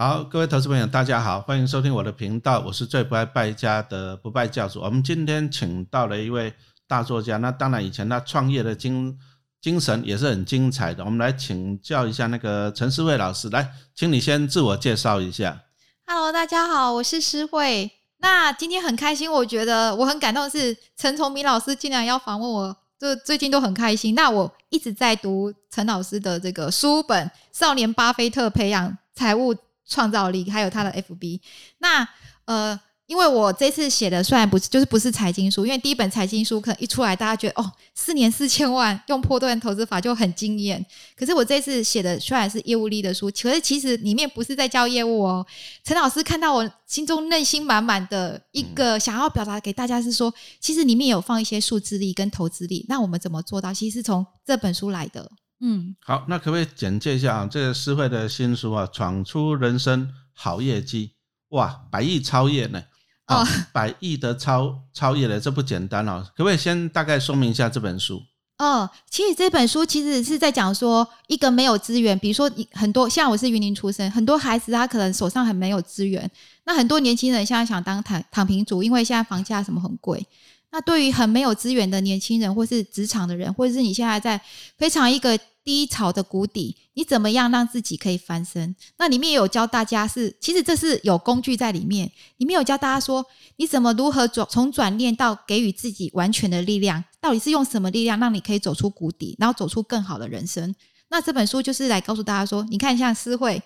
好，各位投资朋友，大家好，欢迎收听我的频道，我是最不爱败家的不败教主。我们今天请到了一位大作家，那当然以前他创业的精精神也是很精彩的。我们来请教一下那个陈思慧老师，来，请你先自我介绍一下。Hello，大家好，我是诗慧。那今天很开心，我觉得我很感动的，是陈崇明老师竟然要访问我，就最近都很开心。那我一直在读陈老师的这个书本《少年巴菲特培养财务》。创造力，还有他的 FB。那呃，因为我这次写的虽然不是，就是不是财经书，因为第一本财经书可能一出来，大家觉得哦，四年四千万用破断投资法就很惊艳。可是我这次写的虽然是业务力的书，可是其实里面不是在教业务哦。陈老师看到我心中内心满满的一个想要表达给大家是说，其实里面有放一些数字力跟投资力。那我们怎么做到？其实是从这本书来的。嗯，好，那可不可以简介一下啊？这个诗慧的新书啊，闯出人生好业绩，哇，百亿超越呢？哦，百亿的超超越了，这不简单哦。可不可以先大概说明一下这本书？哦，其实这本书其实是在讲说，一个没有资源，比如说你很多像我是云林出生，很多孩子他可能手上很没有资源，那很多年轻人现在想当躺躺平族，因为现在房价什么很贵。那对于很没有资源的年轻人，或是职场的人，或者是你现在在非常一个低潮的谷底，你怎么样让自己可以翻身？那里面有教大家是，其实这是有工具在里面，里面有教大家说，你怎么如何转从转念到给予自己完全的力量，到底是用什么力量让你可以走出谷底，然后走出更好的人生？那这本书就是来告诉大家说，你看像思慧，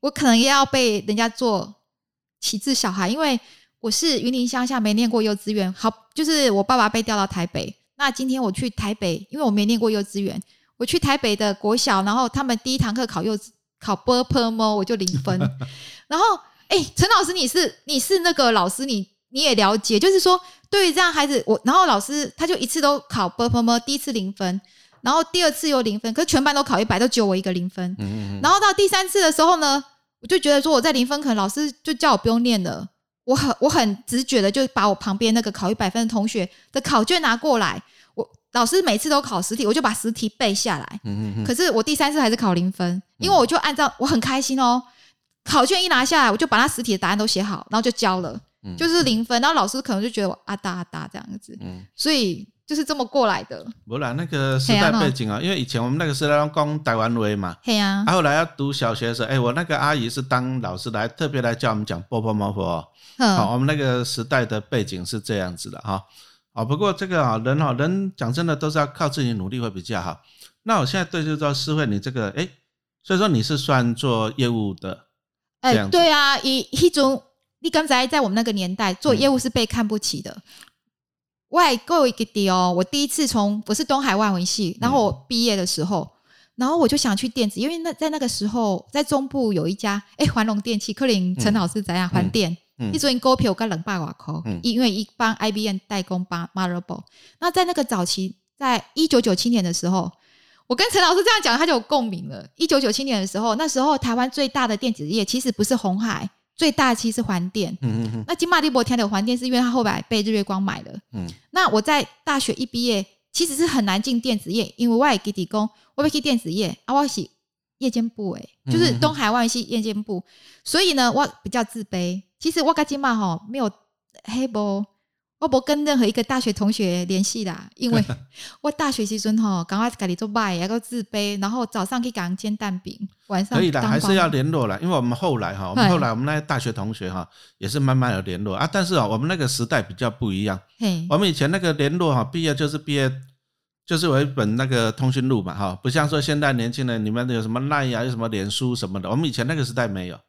我可能也要被人家做启智小孩，因为。我是云林乡下没念过幼稚园，好，就是我爸爸被调到台北。那今天我去台北，因为我没念过幼稚园，我去台北的国小，然后他们第一堂课考幼稚考 b p m，我就零分。然后，哎，陈老师，你是你是那个老师，你你也了解，就是说对于这样孩子，我然后老师他就一次都考 b p m，第一次零分，然后第二次又零分，可是全班都考一百，都只有我一个零分。然后到第三次的时候呢，我就觉得说我在零分，可能老师就叫我不用念了。我很我很直觉的，就把我旁边那个考一百分的同学的考卷拿过来。我老师每次都考实题，我就把实题背下来。嗯嗯可是我第三次还是考零分，因为我就按照我很开心哦，考卷一拿下来，我就把他实体的答案都写好，然后就交了，就是零分。然后老师可能就觉得我啊哒啊哒这样子。嗯。所以就是这么过来的。不然那个时代背景啊，因为以前我们那个时代讲台湾话嘛。对啊。后来要读小学的时候，哎，我那个阿姨是当老师来，特别来教我们讲波波毛婆。好，我们那个时代的背景是这样子的哈。好，不过这个啊，人哈，人讲真的都是要靠自己努力会比较好。那我现在对就说，师慧，你这个哎，所以说你是算做业务的，哎，对啊，一一种你刚才在我们那个年代做业务是被看不起的。外购一个点哦，我第一次从我是东海外文系，然后我毕业的时候，然后我就想去电子，因为那在那个时候在中部有一家哎环龙电器，克林陈老师怎样环电。一做因股票跟冷霸瓦扣，因为一帮 IBM 代工帮 Marble。那在那个早期，在一九九七年的时候，我跟陈老师这样讲，他就有共鸣了。一九九七年的时候，那时候台湾最大的电子业其实不是红海，最大其实是环电。嗯嗯嗯。那金马利博天的环电是因为他后来被日月光买了。嗯。那我在大学一毕业，其实是很难进电子业，因为我也给底工，我要去电子业，啊，我是夜间部诶，就是东海外系夜间部，所以呢，我比较自卑。其实我跟金马哈没有黑波，我不跟任何一个大学同学联系啦，因为 我大学时阵哈，赶快家里做卖，然后自卑，然后早上可以赶煎蛋饼，晚上可以的，还是要联络啦，因为我们后来哈，我们后来我们那些大学同学哈，也是慢慢有联络啊，但是啊，我们那个时代比较不一样，我们以前那个联络哈，毕业就是毕业，就是有一本那个通讯录嘛哈，不像说现在年轻人你们有什么赖呀，有什么脸书什么的，我们以前那个时代没有。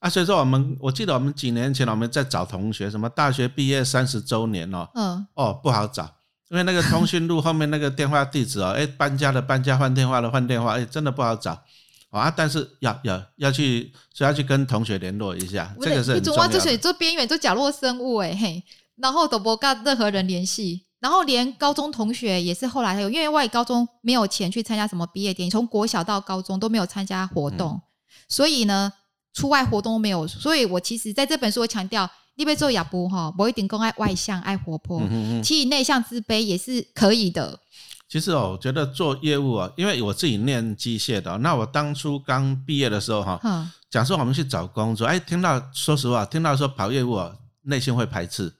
啊，所以说我们，我记得我们几年前我们在找同学，什么大学毕业三十周年哦，嗯，哦不好找，因为那个通讯录后面那个电话地址哦，哎搬家的搬家，换电话的换电话，哎真的不好找啊。但是要要要去，所以要去跟同学联络一下，这个是很重要。做做边缘，做角落生物哎嘿，然后都不跟任何人联系，然后连高中同学也是后来有，因为外高中没有钱去参加什么毕业典礼，从国小到高中都没有参加活动，所以呢。出外活动都没有，所以我其实在这本书我强调，你别做哑不哈，我一定更爱外向、爱活泼，其实内向、自卑也是可以的。其实哦，我觉得做业务啊，因为我自己念机械的，那我当初刚毕业的时候哈，讲说我们去找工作，哎，听到说实话，听到说跑业务，内心会排斥，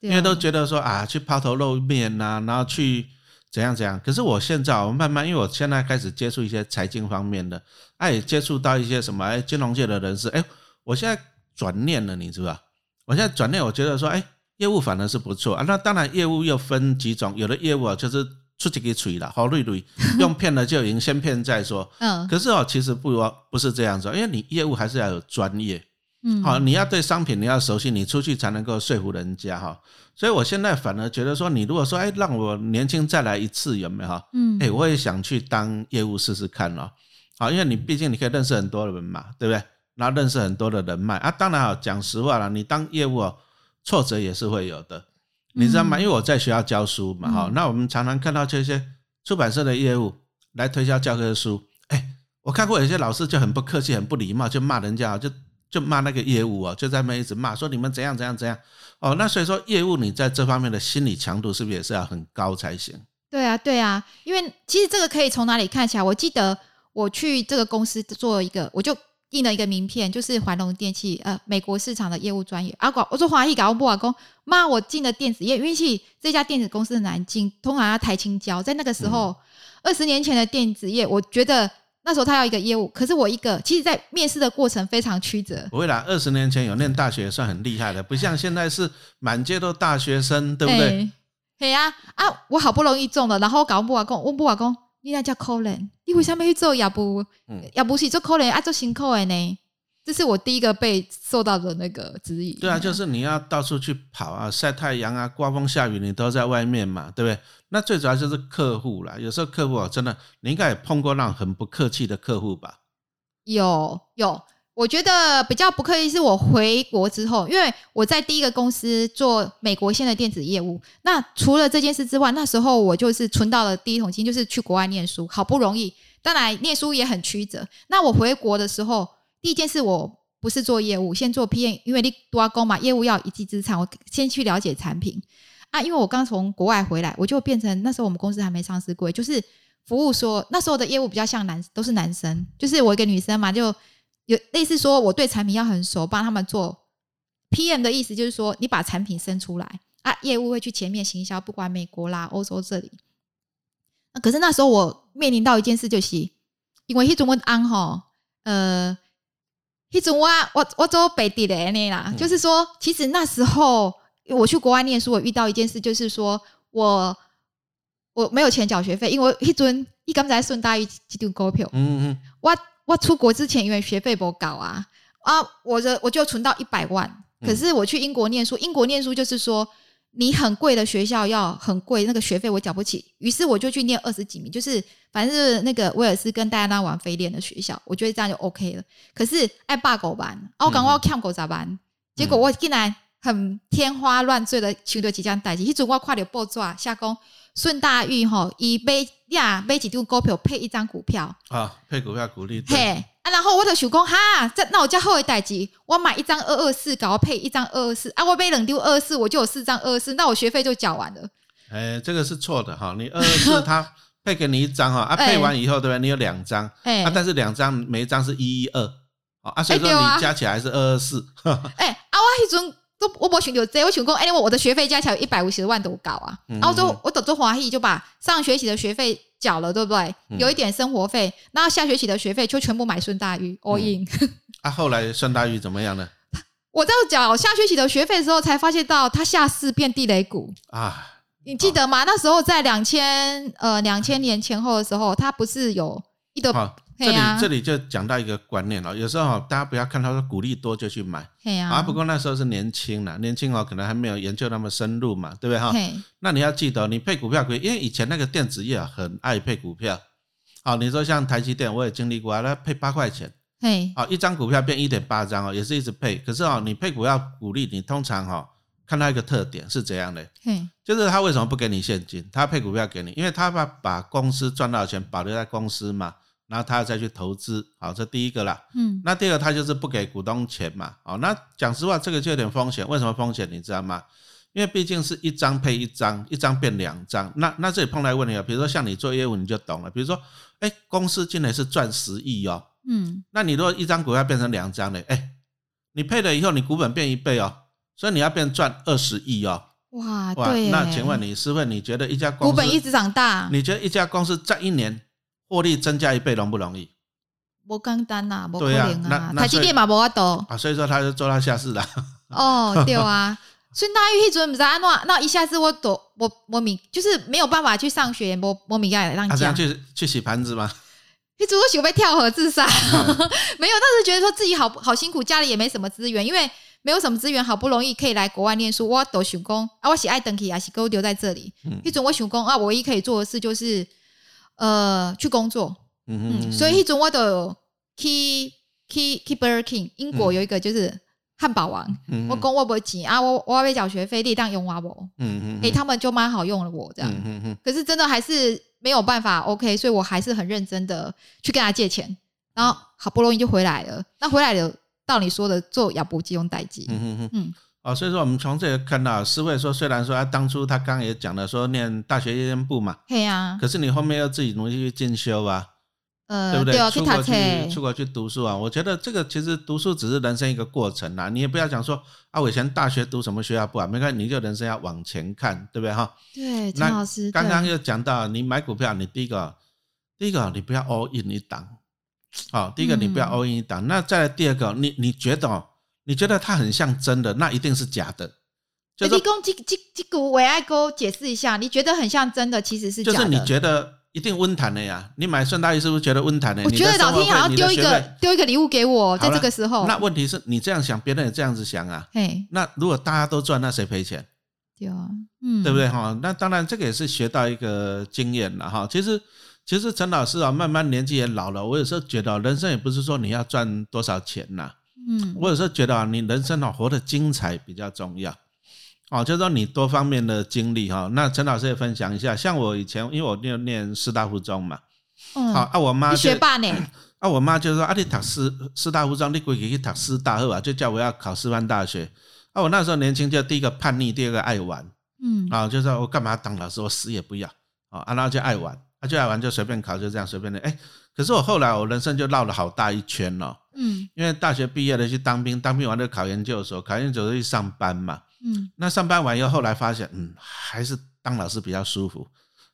因为都觉得说啊，去抛头露面呐，然后去怎样怎样。可是我现在我慢慢，因为我现在开始接触一些财经方面的，哎，接触到一些什么哎，金融界的人士，哎，我现在转念了，你知道？我现在转念，我觉得说，哎，业务反而是不错啊。那当然，业务又分几种，有的业务啊，就是。出几个锤了，好累累，用骗了就赢，先骗再说。嗯，可是哦，其实不不是这样子，因为你业务还是要有专业，嗯，好，你要对商品你要熟悉，你出去才能够说服人家哈。所以我现在反而觉得说，你如果说哎，让我年轻再来一次，有没有？嗯，哎，我也想去当业务试试看哦。好，因为你毕竟你可以认识很多人嘛，对不对？然后认识很多的人脉啊。当然啊，讲实话了，你当业务哦，挫折也是会有的。你知道吗？因为我在学校教书嘛，哈，那我们常常看到这些出版社的业务来推销教科书。哎，我看过有些老师就很不客气、很不礼貌，就骂人家，就就骂那个业务啊，就在那一直骂，说你们怎样怎样怎样。哦，那所以说业务你在这方面的心理强度是不是也是要很高才行？对啊，对啊，因为其实这个可以从哪里看起来？我记得我去这个公司做一个，我就。印了一个名片，就是环龙电器，呃，美国市场的业务专业。啊，我说华裔搞不瓦工，骂，我进了电子业，运气这家电子公司很难进，通常要抬青椒。在那个时候，二十年前的电子业，我觉得那时候他要一个业务，可是我一个，其实，在面试的过程非常曲折。不会啦，二十年前有念大学算很厉害的，不像现在是满街都大学生，对不对？对呀，啊，我好不容易中了，然后搞不瓦工，问不瓦工。你那叫可怜，你为什么去做也不，也不是做可怜啊，做辛苦的呢？这是我第一个被受到的那个质疑。对啊，就是你要到处去跑啊，晒太阳啊，刮风下雨你都在外面嘛，对不对？那最主要就是客户啦，有时候客户啊，真的你应该也碰过那种很不客气的客户吧？有有。我觉得比较不客气是我回国之后，因为我在第一个公司做美国线的电子业务。那除了这件事之外，那时候我就是存到了第一桶金，就是去国外念书，好不容易。当然念书也很曲折。那我回国的时候，第一件事我不是做业务，先做 PM，因为你多工嘛，业务要一技之长，我先去了解产品啊。因为我刚从国外回来，我就变成那时候我们公司还没上市过，就是服务说那时候的业务比较像男，都是男生，就是我一个女生嘛，就。有类似说，我对产品要很熟，帮他们做 PM 的意思，就是说你把产品生出来啊，业务会去前面行销，不管美国啦、欧洲这里。那可是那时候我面临到一件事，就是因为迄种我安哈，呃，迄种我我我做北地的那啦，就是说，其实那时候我去国外念书，我遇到一件事，就是说我我没有钱缴学费，因为迄阵一刚才顺大于几张股票，嗯嗯，我。我出国之前因为学费不高啊啊，我的我就存到一百万。可是我去英国念书，英国念书就是说你很贵的学校要很贵，那个学费我缴不起。于是我就去念二十几名，就是反正是那个威尔斯跟戴安娜王妃念的学校，我觉得这样就 OK 了。可是爱罢狗班，我刚刚要看狗咋办？结果我竟然很天花乱坠的求得即将代金，迄阵我快点报抓下工。顺大运吼，以买呀买几张股票配一张股票啊，配股票股利嘿啊，然后我就想讲哈，这那我叫后尾代志，我买一张二二四，搞配一张二二四啊，我买冷丢二二四，我就有四张二二四，那我学费就缴完了。哎，这个是错的哈，你二二四 他配给你一张哈，啊配完以后对吧？你有两张，啊但是两张每一张是一一二，啊所以说你加起来是二二四。哎啊我迄阵。都我没想到这，我想过，哎，我我的学费加起来一百五十万多高啊！然后就我等做华裔就把上学期的学费缴了，对不对？有一点生活费，那下学期的学费就全部买顺大鱼 all in。啊，后来顺大鱼怎么样呢？我在缴下学期的学费的时候，才发现到他下市变地雷股啊！你记得吗？那时候在两千呃两千年前后的时候，他不是有一个。这里这里就讲到一个观念了，有时候大家不要看他说鼓励多就去买，啊，不过那时候是年轻了，年轻哦，可能还没有研究那么深入嘛，对不对？哈？那你要记得，你配股票可以，因为以前那个电子业很爱配股票，好，你说像台积电，我也经历过啊，那配八块钱，嘿，好，一张股票变一点八张哦，也是一直配，可是哦，你配股票股利，你通常哈看到一个特点是怎样的，就是他为什么不给你现金，他配股票给你，因为他把把公司赚到的钱保留在公司嘛。然后他再去投资，好，这第一个啦。嗯，那第二个他就是不给股东钱嘛。好，那讲实话，这个就有点风险。为什么风险？你知道吗？因为毕竟是一张配一张，一张变两张。那那这里碰到问题了，比如说像你做业务，你就懂了。比如说，哎，公司进来是赚十亿哦，嗯，那你如果一张股票变成两张呢？哎，你配了以后，你股本变一倍哦，所以你要变赚二十亿哦。哇，对。那请问你，师傅，你觉得一家公司股本一直长大，你觉得一家公司在一年获利增加一倍容不容易？不简单呐，不可能啊。台积电嘛，无法多啊，所以说他就做到下市了。哦，对啊。所以那一准不知道那那一下子我都我我明就是没有办法去上学，我我明该让讲去去洗盘子吗？你如果想被跳河自杀，没有，但是觉得说自己好好辛苦，家里也没什么资源，因为没有什么资源，好不容易可以来国外念书，我都想工啊，我喜爱登起啊，喜够留在这里。一种我想工啊，唯一可以做的事就是呃去工作。嗯嗯，所以一种我都 key key key Burger King，英国有一个就是。汉堡王，我讲我不钱啊，我我要被缴学费，你当用我不？嗯嗯，诶，他们就蛮好用了我这样。嗯嗯可是真的还是没有办法，OK，所以我还是很认真的去跟他借钱，然后好不容易就回来了。那回来了，到你说的做亚不急用代机。嗯嗯嗯。哦，所以说我们从这里看到，师慧说，虽然说他当初他刚也讲了说念大学夜间部嘛，对呀，可是你后面要自己努力去进修啊。呃，对不对？出国去出国去读书啊！我觉得这个其实读书只是人生一个过程啊。你也不要讲说啊，我以前大学读什么学校不好，没关系，你就人生要往前看，对不对哈？对，陈老师刚刚又讲到，你买股票，你第一个，第一个你不要 all in 一档，好，第一个你不要 all in 一档。那再来第二个，你你觉得你觉得它很像真的，那一定是假的。就提供这这这个维爱哥解释一下，你觉得很像真的，其实是就是你觉得。一定温谈的呀！你买顺大衣是不是觉得温谈的？我觉得老天好像丢一个丢一个礼物给我，在这个时候。那问题是你这样想，别人也这样子想啊。嘿，那如果大家都赚，那谁赔钱？对啊，嗯，对不对哈？那当然，这个也是学到一个经验了哈。其实，其实陈老师啊，慢慢年纪也老了，我有时候觉得人生也不是说你要赚多少钱呐。嗯，我有时候觉得啊，你人生啊活得精彩比较重要。哦，就是说你多方面的经历哈，那陈老师也分享一下。像我以前，因为我念念师大附中嘛，好啊，我妈学霸呢，啊，我妈就 说啊，你读师师大附中，你归去读师大后啊，就叫我要考师范大学。啊，我那时候年轻，就第一个叛逆，第二个爱玩，嗯，啊，就说我干嘛当老师，我死也不要，啊，然后就爱玩，啊，就爱玩，就随便考，就这样随便的。哎，可是我后来我人生就绕了好大一圈了，嗯，因为大学毕业了去当兵，当兵完了考研究所，考研究所去上班嘛。嗯，那上班完以后，后来发现，嗯，还是当老师比较舒服，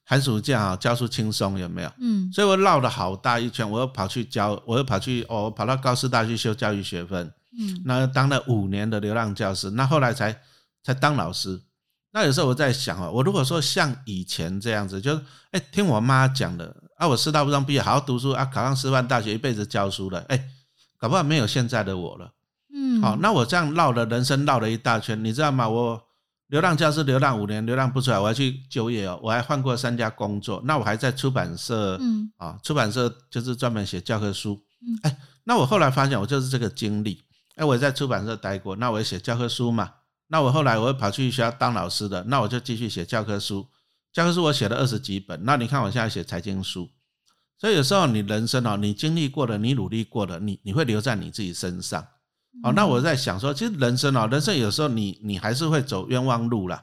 寒暑假啊教书轻松，有没有？嗯，所以我绕了好大一圈，我又跑去教，我又跑去哦，跑到高师大去修教育学分，嗯，那当了五年的流浪教师，那后来才才当老师。那有时候我在想啊，我如果说像以前这样子，就是哎听我妈讲的啊，我师大不上毕业，好好读书啊，考上师范大学，一辈子教书了，哎，搞不好没有现在的我了。嗯，好，那我这样绕了人生绕了一大圈，你知道吗？我流浪教师流浪五年，流浪不出来，我还去就业哦。我还换过三家工作，那我还在出版社，嗯，啊，出版社就是专门写教科书。嗯，哎，那我后来发现我就是这个经历，哎，我在出版社待过，那我也写教科书嘛。那我后来我又跑去学校当老师的，那我就继续写教科书。教科书我写了二十几本，那你看我现在写财经书，所以有时候你人生哦，你经历过的，你努力过的，你你会留在你自己身上。哦，那我在想说，其实人生哦，人生有时候你你还是会走冤枉路啦，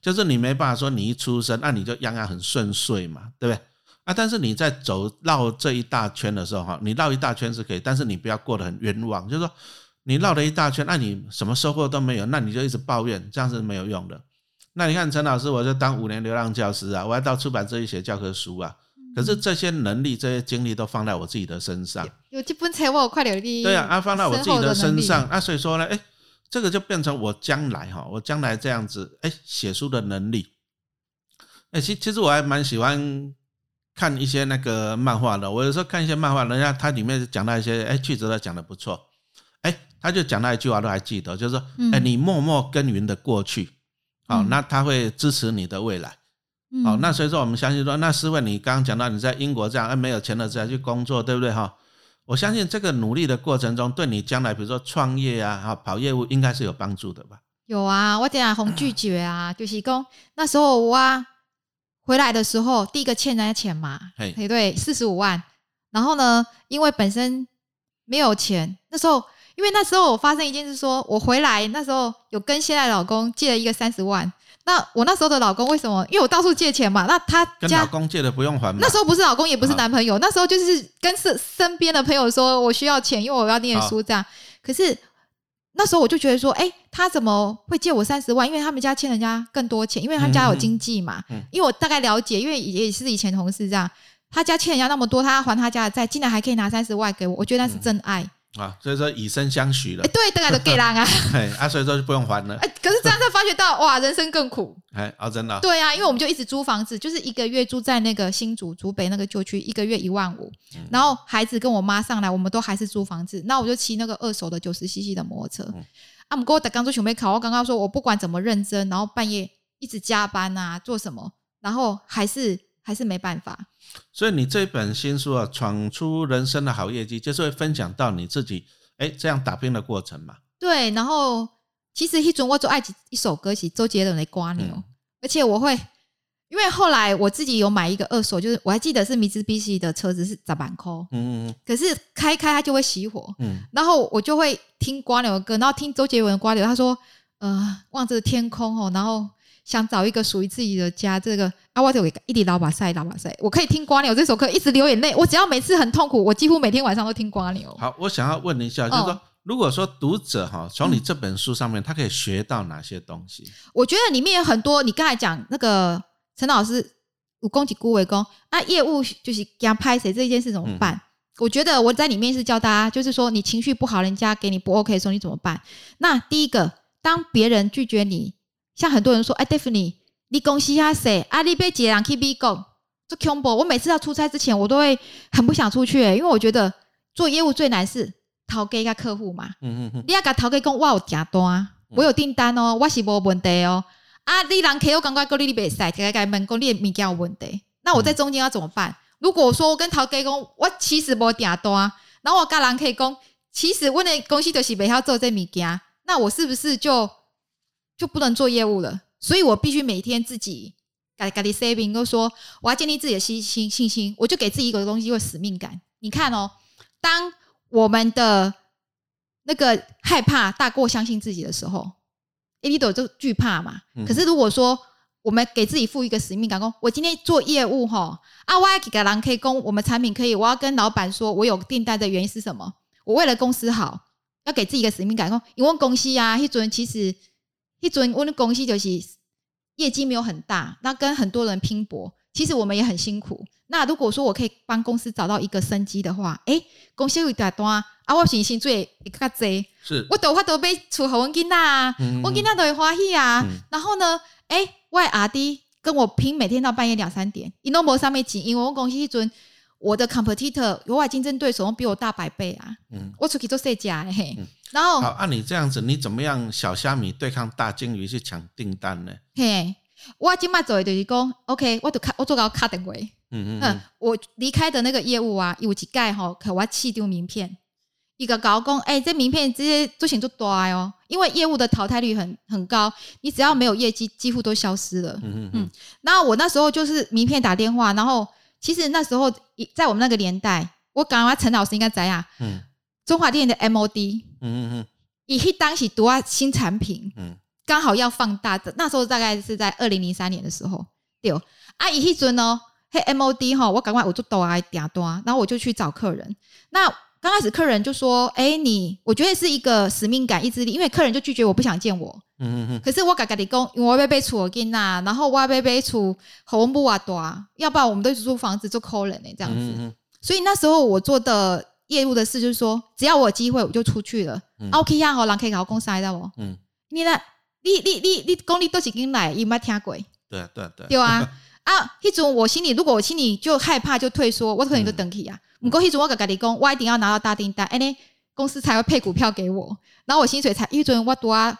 就是你没办法说你一出生，那你就样样很顺遂嘛，对不对？啊，但是你在走绕这一大圈的时候哈，你绕一大圈是可以，但是你不要过得很冤枉，就是说你绕了一大圈，那你什么收获都没有，那你就一直抱怨，这样是没有用的。那你看陈老师，我就当五年流浪教师啊，我要到出版社去写教科书啊。可是这些能力、这些精力都放在我自己的身上。有这本财我快点的。对啊，啊，放在我自己的身上，啊，所以说呢，哎，这个就变成我将来哈，我将来这样子，哎，写书的能力。哎，其其实我还蛮喜欢看一些那个漫画的。我有时候看一些漫画，人家它里面讲到一些，哎，句子都讲的不错。哎，他就讲到一句话都还记得，就是说，哎，你默默耕耘的过去，好，那他会支持你的未来。好，那所以说我们相信说，那师傅你刚刚讲到你在英国这样，哎，没有钱了再去工作，对不对哈？我相信这个努力的过程中，对你将来比如说创业啊，哈，跑业务应该是有帮助的吧？有啊，我等下红拒绝啊，就是讲那时候我啊回来的时候，第一个欠人家钱嘛，嘿，对，四十五万。然后呢，因为本身没有钱，那时候因为那时候我发生一件事，说我回来那时候有跟现在老公借了一个三十万。那我那时候的老公为什么？因为我到处借钱嘛。那他跟老公借的不用还吗？那时候不是老公，也不是男朋友，那时候就是跟身身边的朋友说我需要钱，因为我要念书这样。可是那时候我就觉得说，哎，他怎么会借我三十万？因为他们家欠人家更多钱，因为他们家有经济嘛。因为我大概了解，因为也是以前同事这样，他家欠人家那么多，他要还他家的债，竟然还可以拿三十万给我，我觉得那是真爱。啊，所以说以身相许了。哎，对，大概都给人啊。哎，啊，所以说就不用还了。哎，可是这样才发觉到，哇，人生更苦。哎，啊，真的。对啊，因为我们就一直租房子，就是一个月住在那个新竹竹北那个旧区，一个月一万五。然后孩子跟我妈上来，我们都还是租房子。那我就骑那个二手的九十 CC 的摩托车。啊，我跟我刚做准备考，我刚刚说我不管怎么认真，然后半夜一直加班啊，做什么，然后还是还是没办法。所以你这本新书啊，闯出人生的好业绩，就是会分享到你自己。哎，这样打拼的过程嘛。对，然后其实一准我做爱一首歌曲，周杰伦的《瓜牛》，而且我会，因为后来我自己有买一个二手，就是我还记得是米兹比西的车子是砸板扣，嗯嗯，可是开开它就会熄火，嗯，然后我就会听瓜牛的歌，然后听周杰伦的《瓜牛》，他说，呃，望着天空哦，然后想找一个属于自己的家，这个啊，我就一直老把塞，老把塞，我可以听瓜牛这首歌，一直流眼泪。我只要每次很痛苦，我几乎每天晚上都听瓜牛。好，我想要问一下，就是说，如果说读者哈，从你这本书上面，他可以学到哪些东西？我觉得里面有很多，你刚才讲那个陈老师武功及孤为功啊，业务就是给他拍谁这件事怎么办？我觉得我在里面是教大家，就是说你情绪不好，人家给你不 OK 的时候，你怎么办？那第一个，当别人拒绝你，像很多人说，哎，Daphne。你公司下谁？啊，你被几人去逼讲？做恐怖！我每次要出差之前，我都会很不想出去，因为我觉得做业务最难是讨给一个客户嘛。嗯嗯嗯。你要甲讨给讲，我有订单，我有订单哦，我是无问题哦。啊，你人客户感觉讲你你袂使，甲甲问讲你物件有问题，那我在中间要怎么办？如果说我跟陶给讲，我其实无订单，然后我甲人可以讲，其实我的公司就是袂晓做这物件，那我是不是就就不能做业务了？所以我必须每天自己改改的 saving，都说我要建立自己的信心信心，我就给自己一个东西，有使命感。你看哦，当我们的那个害怕大过相信自己的时候，A D 都就惧怕嘛。可是如果说我们给自己负一个使命感，说我今天做业务哈，啊，我要给个人可以供我们产品可以，我要跟老板说我有订单的原因是什么？我为了公司好，要给自己一个使命感，说因为公司啊，一尊其实一尊我的公司就是。业绩没有很大，那跟很多人拼搏，其实我们也很辛苦。那如果说我可以帮公司找到一个生机的话，哎，公司有大单啊，我信心最一个多，是我都话都被出好温囡啊，我囡仔都会欢喜啊。然后呢，哎，我阿弟跟我拼，每天到半夜两三点，伊都无上面钱，因为我公司一尊我的 competitor 有外竞争对手比我大百倍啊。嗯，我出去做设假嘿。然后好，按你这样子，你怎么样小虾米对抗大鲸鱼去抢订单呢？嘿，我今麦做的就是讲，OK，我都卡，我做到卡等位。嗯嗯嗯，我离开的那个业务啊，有几盖哈，可我弃丢名片，一个高工，哎，这名片直接做钱就多哦，因为业务的淘汰率很很高，你只要没有业绩，几乎都消失了。嗯嗯嗯。然后我那时候就是名片打电话，然后其实那时候在我们那个年代，我感觉陈老师应该怎样。嗯。中华电的 MOD，嗯嗯嗯，以去当时读啊新产品，嗯，刚好要放大的，那时候大概是在二零零三年的时候，对，啊，以去尊哦，嘿 MOD 哈，我赶快我就抖啊点多啊，然后我就去找客人，那刚开始客人就说，哎，你我觉得是一个使命感意志力，因为客人就拒绝我不想见我，嗯嗯嗯，可是我嘎嘎的讲，因为我要被处我跟呐，然后我要被处红布啊多啊，要不然我们都租房子做客人呢这样子，所以那时候我做的。业务的事就是说，只要我有机会，我就出去了。OK 呀，好，人可以搞公司的哦。嗯，你呢？你你你你功力都是跟来，有没听过？对对对，对啊 啊！那种我心里，如果我心里就害怕，就退缩，我可能就等起啊。不过迄阵我甲家己讲，我一定要拿到大订单，安尼，公司才会配股票给我，然后我薪水才。迄阵我拄啊，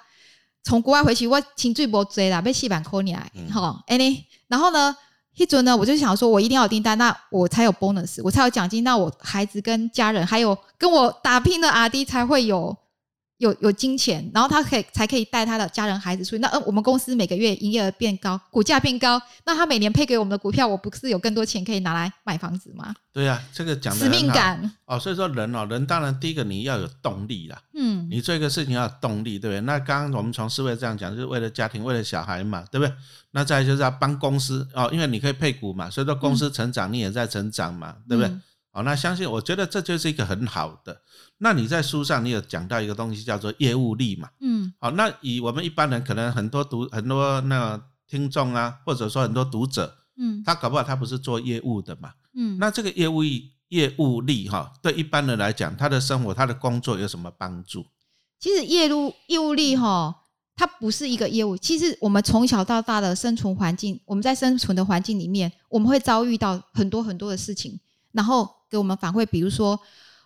从国外回去，我薪水无济啦，要四万块年，好，哎呢，然后呢？一准呢，我就想说，我一定要有订单，那我才有 bonus，我才有奖金，那我孩子跟家人还有跟我打拼的阿弟才会有有有金钱，然后他可以才可以带他的家人孩子出去。那呃，我们公司每个月营业额变高，股价变高，那他每年配给我们的股票，我不是有更多钱可以拿来买房子吗？对呀，这个讲使命感哦。所以说人哦，人当然第一个你要有动力啦。嗯，你做一个事情要有动力，对不对？那刚刚我们从思维这样讲，就是为了家庭，为了小孩嘛，对不对？那再就是要帮公司哦，因为你可以配股嘛，所以说公司成长，你也在成长嘛，对不对？好，那相信我觉得这就是一个很好的。那你在书上你有讲到一个东西叫做业务力嘛？嗯，好，那以我们一般人可能很多读很多那听众啊，或者说很多读者，嗯，他搞不好他不是做业务的嘛，嗯，那这个业务业务力哈，对一般人来讲，他的生活他的工作有什么帮助？其实业务业务力哈，它不是一个业务，其实我们从小到大的生存环境，我们在生存的环境里面，我们会遭遇到很多很多的事情，然后。给我们反馈，比如说，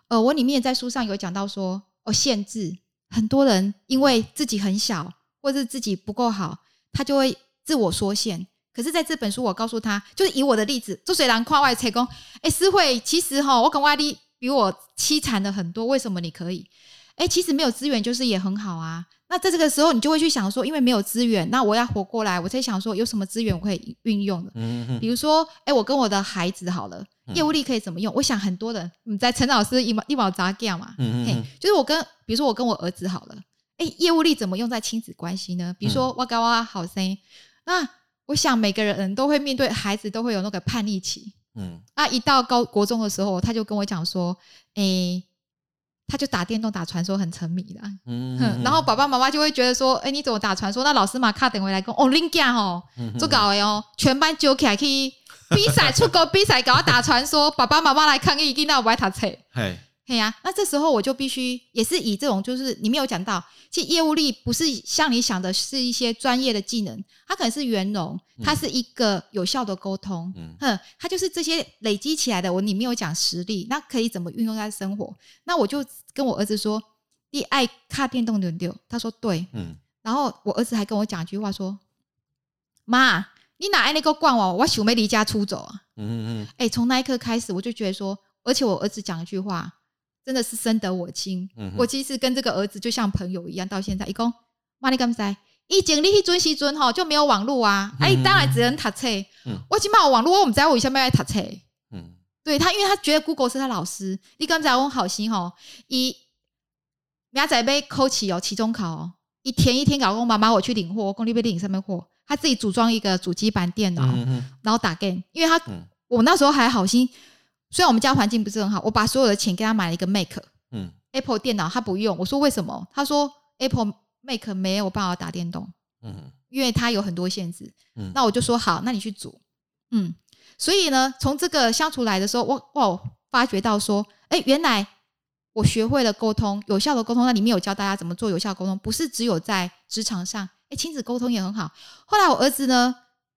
呃，我里面在书上有讲到说，哦，限制很多人因为自己很小，或者自己不够好，他就会自我缩限。可是在这本书，我告诉他，就是以我的例子，周水兰跨外成功。哎，思慧，其实哈，我跟外地比我凄惨的很多，为什么你可以？哎，其实没有资源就是也很好啊。那在这个时候，你就会去想说，因为没有资源，那我要活过来，我在想说有什么资源我可以运用的。嗯比如说，哎，我跟我的孩子好了，业务力可以怎么用？我想很多人，你在陈老师一毛一毛砸掉嘛。嗯嗯。就是我跟，比如说我跟我儿子好了，哎，业务力怎么用在亲子关系呢？比如说哇嘎哇好声音，那我想每个人都会面对孩子都会有那个叛逆期。嗯。啊，一到高国中的时候，他就跟我讲说，哎。他就打电动打传说很沉迷的，嗯，然后爸爸妈妈就会觉得说，哎，你怎么打传说？那老师马卡等回来跟哦，林家吼，做搞的哦，全班揪起来去比赛，出国比赛，搞他打传说，爸爸妈妈来抗议，跟到不爱读册。对呀，那这时候我就必须也是以这种，就是你没有讲到，其实业务力不是像你想的，是一些专业的技能，它可能是圆融，它是一个有效的沟通，嗯，它就是这些累积起来的。我你没有讲实力，那可以怎么运用在生活？那我就跟我儿子说：“你爱卡电动轮流？”他说：“对。”嗯，然后我儿子还跟我讲一句话说：“妈，你哪爱那个惯我？我想没离家出走啊。”嗯嗯嗯，哎，从那一刻开始，我就觉得说，而且我儿子讲一句话。真的是深得我心。我其实跟这个儿子就像朋友一样，到现在一共，妈你干在？以前你去尊西尊吼就没有网络啊，哎，当然只能读册。我起码有网络，我们在我下面来读册。嗯，对他，因为他觉得 Google 是他老师。你刚才我好心哈，一明仔被扣起哦，期中考哦，一天一天搞，我妈妈我去领货，工地被领上面货，他自己组装一个主机板电脑，然后打 game，因为他我那时候还好心。虽然我们家环境不是很好，我把所有的钱给他买了一个 Mac，嗯，Apple 电脑他不用，我说为什么？他说 Apple Mac 没有办法打电动，嗯，因为它有很多限制，嗯，那我就说好，那你去组，嗯，所以呢，从这个相处来的时候，我我发觉到说，哎，原来我学会了沟通，有效的沟通，那里面有教大家怎么做有效沟通，不是只有在职场上，哎，亲子沟通也很好。后来我儿子呢，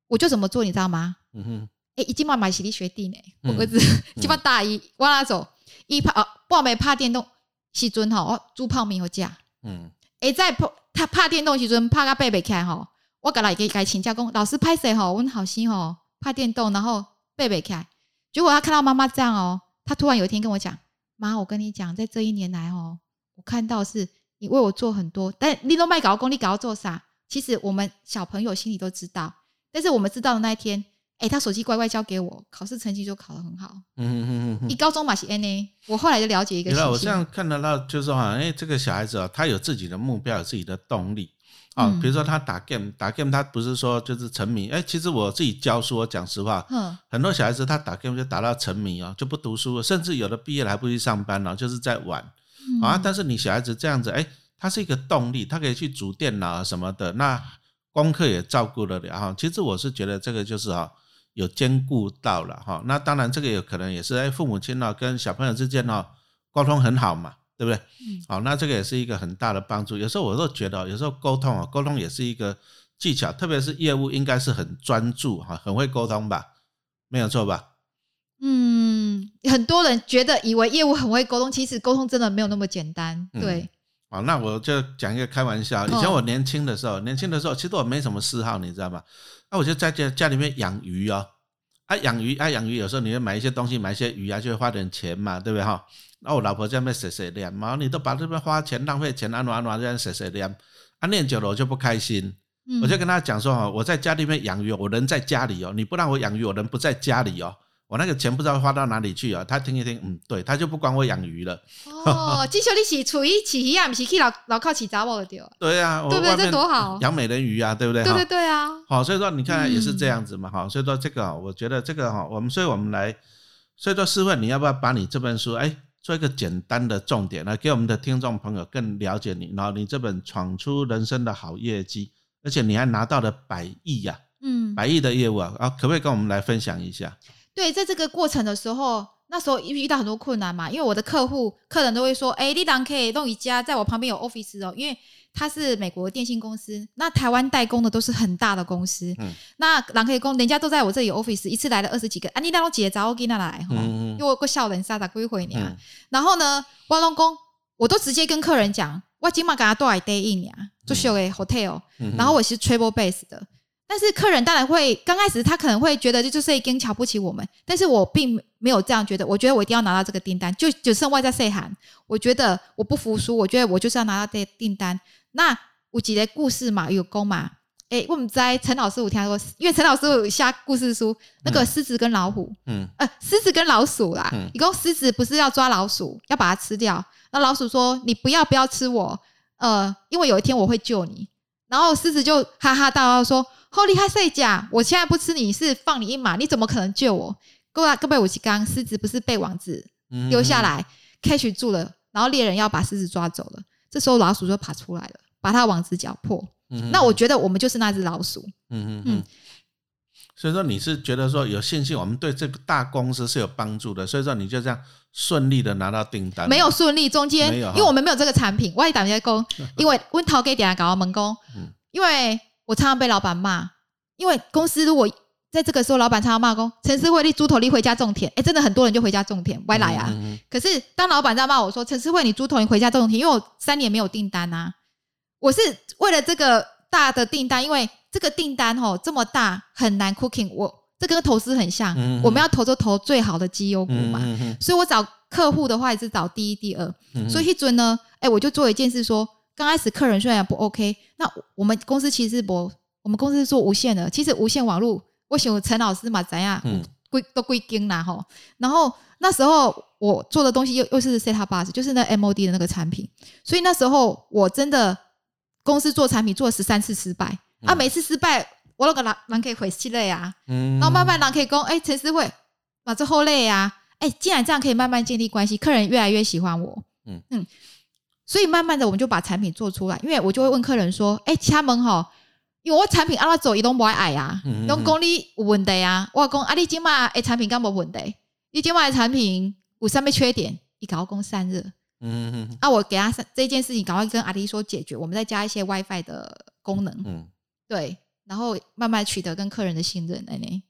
我就怎么做，你知道吗？嗯哼。哎，已经嘛买是你学弟呢，我儿子 今嘛大一往哪走？一拍啊，报没拍电动时阵吼，我煮泡面互食。嗯，哎，在拍他拍电动时阵拍个背背开吼，我甲来给伊请假讲，老师拍谁吼？阮好心吼，拍电动然后背背开。结果他看到妈妈这样哦，他突然有一天跟我讲：“妈，我跟你讲，在这一年来吼，我看到是你为我做很多，但你都卖搞功，你搞要做啥？其实我们小朋友心里都知道，但是我们知道的那一天。”哎，他手机乖乖交给我，考试成绩就考得很好。嗯嗯嗯。你高中嘛是 N A，我后来就了解一个。我这样看得到，就是说，哎，这个小孩子啊，他有自己的目标，有自己的动力啊。比如说他打 game，打 game，他不是说就是沉迷。哎，其实我自己教书，我讲实话，嗯，很多小孩子他打 game 就打到沉迷哦，就不读书，甚至有的毕业了还不去上班了，就是在玩啊。但是你小孩子这样子，哎，他是一个动力，他可以去组电脑什么的，那功课也照顾得了哈。其实我是觉得这个就是啊。有兼顾到了哈，那当然这个有可能也是哎，父母亲呢跟小朋友之间呢沟通很好嘛，对不对？嗯。好，那这个也是一个很大的帮助。有时候我都觉得，有时候沟通啊，沟通也是一个技巧，特别是业务应该是很专注哈，很会沟通吧，没有错吧？嗯，很多人觉得以为业务很会沟通，其实沟通真的没有那么简单。对。好，那我就讲一个开玩笑。以前我年轻的时候，年轻的时候其实我没什么嗜好，你知道吗？那我就在家家里面养鱼哦，啊，养鱼啊，养鱼，有时候你会买一些东西，买一些鱼啊，就会花点钱嘛，对不对哈？那我老婆在那边碎碎念嘛，你都把这边花钱浪费钱，安哪安哪这样碎碎念，啊，念久了我就不开心。我就跟他讲说哈，我在家里面养鱼，我人在家里哦，你不让我养鱼，我人不在家里哦。我那个钱不知道花到哪里去啊？他听一听，嗯，对他就不管我养鱼了。哦，至少你是处于起鱼啊，不是去老老靠起杂货的对对啊，对不对？这多好，养美人鱼啊，对不对？对对对啊。好，所以说你看也是这样子嘛，哈。所以说这个，我觉得这个哈，我们所以我们来，所以说师傅，你要不要把你这本书哎做一个简单的重点来给我们的听众朋友更了解你，然后你这本闯出人生的好业绩，而且你还拿到了百亿呀，嗯，百亿的业务啊，啊，可不可以跟我们来分享一下？对，在这个过程的时候，那时候遇到很多困难嘛，因为我的客户、客人都会说：“哎，你当可以弄一家在我旁边有 office 哦，因为他是美国电信公司，那台湾代工的都是很大的公司，嗯，那朗可以工人家都在我这里 office，一次来了二十几个，啊，你那种姐找我给他来，因为我个笑人傻傻归回你啊。然后呢，我老公我都直接跟客人讲，我今晚给他多来 day in 呀，就修个 hotel，然后我是 travel base 的。”但是客人当然会刚开始他可能会觉得这就是已经瞧不起我们，但是我并没有这样觉得，我觉得我一定要拿到这个订单，就就剩外在 say 喊，我觉得我不服输，我觉得我就是要拿到这订单。那有几个故事嘛，有功嘛？哎，我们在陈老师我听说，因为陈老师有下故事书，那个狮子跟老虎，嗯，呃，狮子跟老鼠啦，一共狮子不是要抓老鼠，要把它吃掉，那老鼠说你不要不要吃我，呃，因为有一天我会救你，然后狮子就哈哈大笑说。好厉害！谁讲？我现在不吃你是放你一马，你怎么可能救我？各位各位武器刚狮子不是被王子丢下来，catch 住了，然后猎人要把狮子抓走了，这时候老鼠就爬出来了，把它王子咬破。那我觉得我们就是那只老鼠。嗯嗯嗯。所以说你是觉得说有信心，我们对这个大公司是有帮助的，所以说你就这样顺利的拿到订单。没有顺利，中间因为我们没有这个产品，我也打一下工，因为温涛给点来搞到门工，因为。我常常被老板骂，因为公司如果在这个时候，老板常常骂工，陈思慧你猪头你回家种田，哎，真的很多人就回家种田，歪来啊。可是当老板在骂我说，陈思慧你猪头你回家种田，因为我三年没有订单啊，我是为了这个大的订单，因为这个订单哦这么大很难 cooking，我这跟投资很像，我们要投就投最好的绩优股嘛，所以我找客户的话也是找第一、第二，所以一尊呢，哎，我就做一件事说。刚开始客人虽然不 OK，那我们公司其实不，我们公司是做无线的。其实无线网络，我选陈老师嘛，怎样，归都归根啦吼。然后那时候我做的东西又又是 set up bus，就是那 MOD 的那个产品。所以那时候我真的公司做产品做了十三次失败啊，每次失败我那个狼狼可以回气累啊，然后慢慢狼可以讲，哎，陈思慧，把这后累啊，哎，既然这样可以慢慢建立关系，客人越来越喜欢我，嗯嗯。所以慢慢的，我们就把产品做出来。因为我就会问客人说：“哎，他们哈，因为我产品阿拉走移动不爱矮呀，都功力有问题啊。我讲阿里今嘛，诶，产品干无问题？你今嘛的产品有什么缺点？你搞工散热。嗯嗯。啊，我给他这件事情，赶快跟阿丽说解决。我们再加一些 WiFi 的功能。嗯，对。然后慢慢取得跟客人的信任。哎，呢。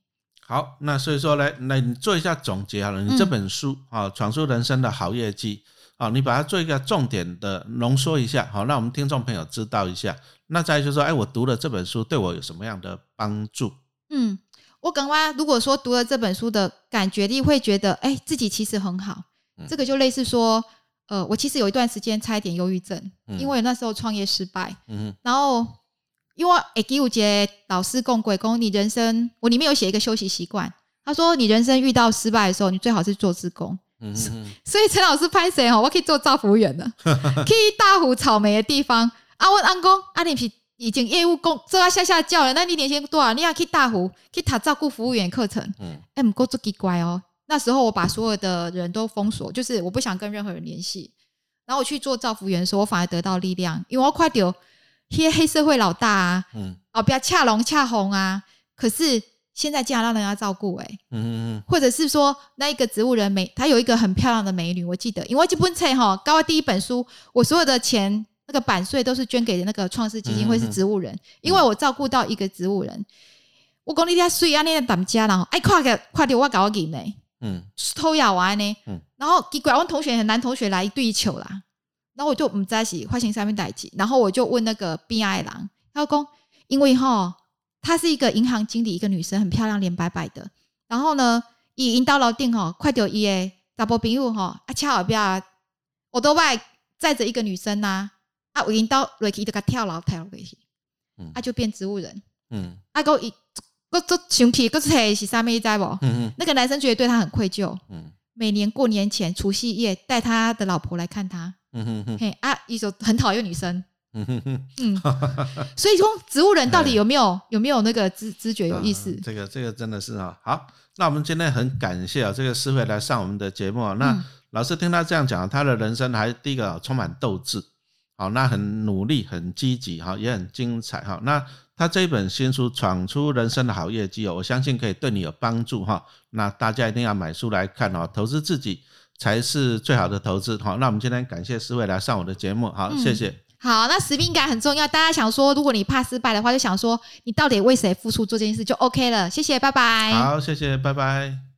好，那所以说来，那你做一下总结好了。你这本书啊，闯出人生的好业绩。啊，你把它做一个重点的浓缩一下，好，让我们听众朋友知道一下。那再就是说，哎，我读了这本书对我有什么样的帮助？嗯，我刚刚如果说读了这本书的感觉，力会觉得，哎，自己其实很好。这个就类似说，呃，我其实有一段时间差一点忧郁症，因为那时候创业失败。嗯。然后，因为哎，给我节老师共鬼公，你人生我里面有写一个休息习惯。他说，你人生遇到失败的时候，你最好是做自工。嗯，所以陈老师拍谁哦？我可以做造福员的，可以大湖草莓的地方。啊，我安公，啊，你已经业务工做到下下叫了，那你年薪多少？你要去大湖去他照顾服务员课程。嗯，哎，唔够做奇怪哦。那时候我把所有的人都封锁，就是我不想跟任何人联系。然后我去做造福员的时候，我反而得到力量，因为我快丢些黑社会老大啊，嗯，哦，不要恰龙恰红啊。可是。现在竟然让人家照顾哎，嗯嗯嗯，或者是说那一个植物人美，她有一个很漂亮的美女，我记得，因为这本册哈，高第一本书，我所有的钱那个版税都是捐给那个创世基金会是植物人，因为我照顾到一个植物人，我讲你家水啊，你在当家了，哎，快点快点，我搞给呢，嗯，偷咬完呢，嗯，然后给拐弯同学男同学来对球啦，然后我就唔在一起发行上面代记，然后我就问那个 B I 郎，他讲因为哈。她是一个银行经理，一个女生，很漂亮，脸白白的。然后呢，伊引导楼顶吼，快到伊诶查甫朋友吼，啊，恰后边我都外载着一个女生呐，啊，引导落去就甲跳楼跳落去，嗯，啊，就变植物人，嗯，啊，个伊个做生气，个是是啥物知无？嗯嗯，那个男生觉得对他很愧疚，嗯，每年过年前除夕夜带他的老婆来看他，嗯哼哼，嘿啊，伊就很讨厌女生。嗯哼哼，嗯，所以说植物人到底有没有 有没有那个知知觉有意识？这个这个真的是啊，好，那我们今天很感谢啊，这个师会来上我们的节目啊。那老师听他这样讲，他的人生还第一个充满斗志，好，那很努力，很积极，哈，也很精彩，哈。那他这一本新书《闯出人生的好业绩》哦，我相信可以对你有帮助，哈。那大家一定要买书来看哦，投资自己才是最好的投资，好。那我们今天感谢四位来上我的节目，好，谢谢。好，那使命感很重要。大家想说，如果你怕失败的话，就想说你到底为谁付出做这件事就 OK 了。谢谢，拜拜。好，谢谢，拜拜。